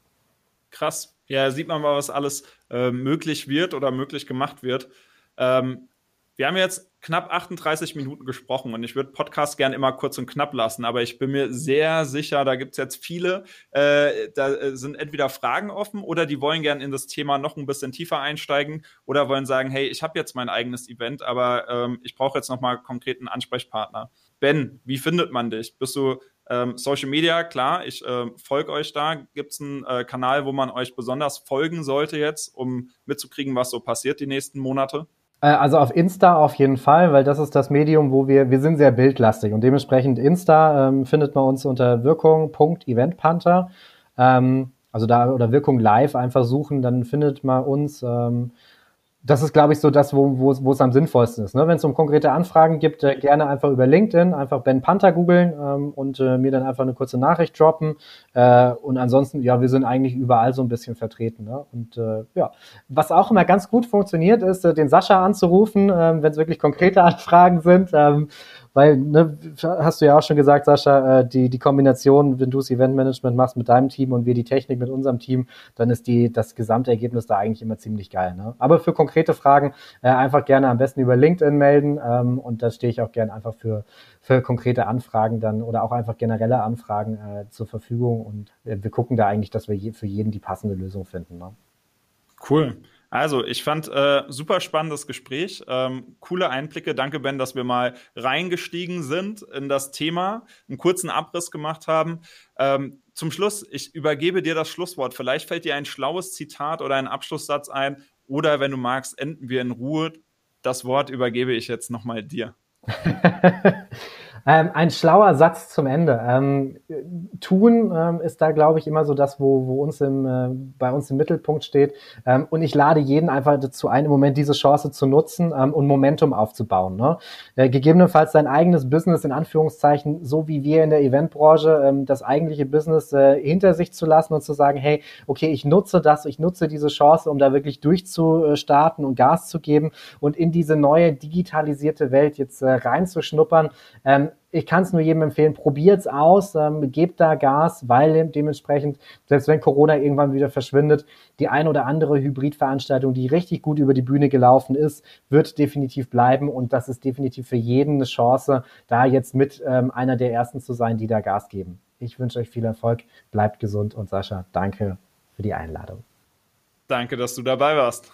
krass. Ja, sieht man mal, was alles äh, möglich wird oder möglich gemacht wird. Ähm, wir haben jetzt knapp 38 Minuten gesprochen und ich würde Podcast gern immer kurz und knapp lassen, aber ich bin mir sehr sicher, da gibt es jetzt viele, äh, da äh, sind entweder Fragen offen oder die wollen gern in das Thema noch ein bisschen tiefer einsteigen oder wollen sagen, hey, ich habe jetzt mein eigenes Event, aber ähm, ich brauche jetzt nochmal konkreten Ansprechpartner. Ben, wie findet man dich? Bist du ähm, Social Media, klar, ich äh, folge euch da. Gibt es einen äh, Kanal, wo man euch besonders folgen sollte jetzt, um mitzukriegen, was so passiert die nächsten Monate? Äh, also auf Insta auf jeden Fall, weil das ist das Medium, wo wir, wir sind sehr bildlastig und dementsprechend Insta ähm, findet man uns unter Wirkung.eventpanther. Ähm, also da oder Wirkung live einfach suchen, dann findet man uns. Ähm, das ist, glaube ich, so das, wo, wo, wo es am sinnvollsten ist. Ne? Wenn es um konkrete Anfragen gibt, äh, gerne einfach über LinkedIn, einfach Ben Panther googeln ähm, und äh, mir dann einfach eine kurze Nachricht droppen. Äh, und ansonsten, ja, wir sind eigentlich überall so ein bisschen vertreten. Ne? Und äh, ja, was auch immer ganz gut funktioniert, ist, äh, den Sascha anzurufen, äh, wenn es wirklich konkrete Anfragen sind. Ähm, weil, ne, hast du ja auch schon gesagt, Sascha, äh, die, die Kombination, wenn du das Eventmanagement machst mit deinem Team und wir die Technik mit unserem Team, dann ist die, das Gesamtergebnis da eigentlich immer ziemlich geil. Ne? Aber für konkrete Fragen äh, einfach gerne am besten über LinkedIn melden ähm, und da stehe ich auch gerne einfach für, für konkrete Anfragen dann oder auch einfach generelle Anfragen äh, zur Verfügung und äh, wir gucken da eigentlich, dass wir je, für jeden die passende Lösung finden. Ne? Cool. Also, ich fand äh, super spannendes Gespräch, ähm, coole Einblicke. Danke, Ben, dass wir mal reingestiegen sind in das Thema, einen kurzen Abriss gemacht haben. Ähm, zum Schluss, ich übergebe dir das Schlusswort. Vielleicht fällt dir ein schlaues Zitat oder ein Abschlusssatz ein. Oder wenn du magst, enden wir in Ruhe. Das Wort übergebe ich jetzt nochmal dir. Ähm, ein schlauer Satz zum Ende. Ähm, tun ähm, ist da, glaube ich, immer so das, wo, wo uns im, äh, bei uns im Mittelpunkt steht. Ähm, und ich lade jeden einfach dazu ein, im Moment diese Chance zu nutzen ähm, und Momentum aufzubauen. Ne? Äh, gegebenenfalls sein eigenes Business in Anführungszeichen, so wie wir in der Eventbranche, ähm, das eigentliche Business äh, hinter sich zu lassen und zu sagen, hey, okay, ich nutze das, ich nutze diese Chance, um da wirklich durchzustarten und Gas zu geben und in diese neue digitalisierte Welt jetzt äh, reinzuschnuppern. Ich kann es nur jedem empfehlen, probiert's aus, ähm, gebt da Gas, weil dementsprechend, selbst wenn Corona irgendwann wieder verschwindet, die ein oder andere Hybridveranstaltung, die richtig gut über die Bühne gelaufen ist, wird definitiv bleiben und das ist definitiv für jeden eine Chance, da jetzt mit ähm, einer der ersten zu sein, die da Gas geben. Ich wünsche euch viel Erfolg, bleibt gesund und Sascha, danke für die Einladung. Danke, dass du dabei warst.